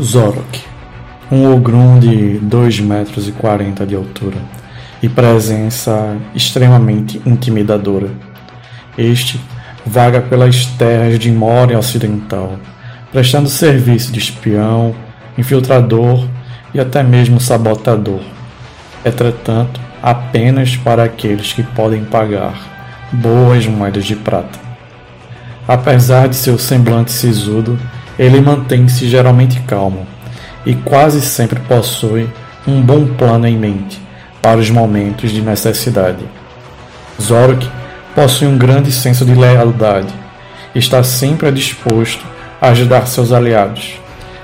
Zorok, um ogrum de 2 metros e 40 de altura e presença extremamente intimidadora. Este vaga pelas terras de Moria Ocidental, prestando serviço de espião, infiltrador e até mesmo sabotador. Entretanto, apenas para aqueles que podem pagar boas moedas de prata. Apesar de seu semblante sisudo, ele mantém-se geralmente calmo e quase sempre possui um bom plano em mente para os momentos de necessidade. Zorok possui um grande senso de lealdade e está sempre disposto a ajudar seus aliados,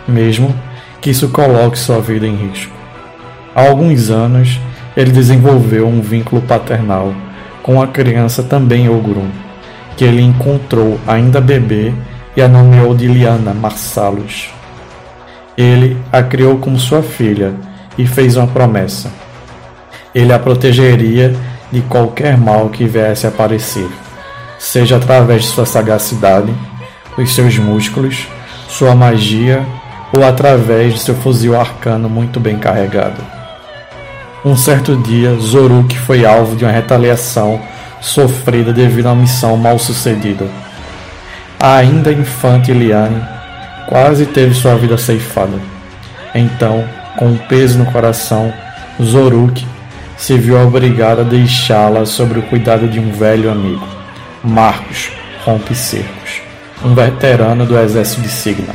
mesmo que isso coloque sua vida em risco. Há alguns anos, ele desenvolveu um vínculo paternal com a criança também Ogrum, que ele encontrou ainda bebê e a nomeou de Liana Marsalos. Ele a criou como sua filha e fez uma promessa. Ele a protegeria de qualquer mal que viesse a aparecer, seja através de sua sagacidade, os seus músculos, sua magia ou através de seu fuzil arcano muito bem carregado. Um certo dia, Zoruk foi alvo de uma retaliação sofrida devido a uma missão mal sucedida ainda infante Liane quase teve sua vida ceifada. Então, com um peso no coração, Zoruk se viu obrigado a deixá-la sob o cuidado de um velho amigo, Marcos Rompe Cercos, um veterano do exército de Signa.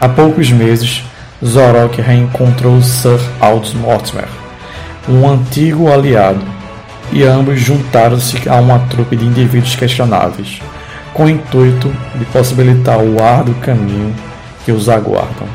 Há poucos meses, Zorok reencontrou Sir Aldous Mortimer, um antigo aliado, e ambos juntaram-se a uma trupe de indivíduos questionáveis com o intuito de possibilitar o árduo caminho que os aguardam.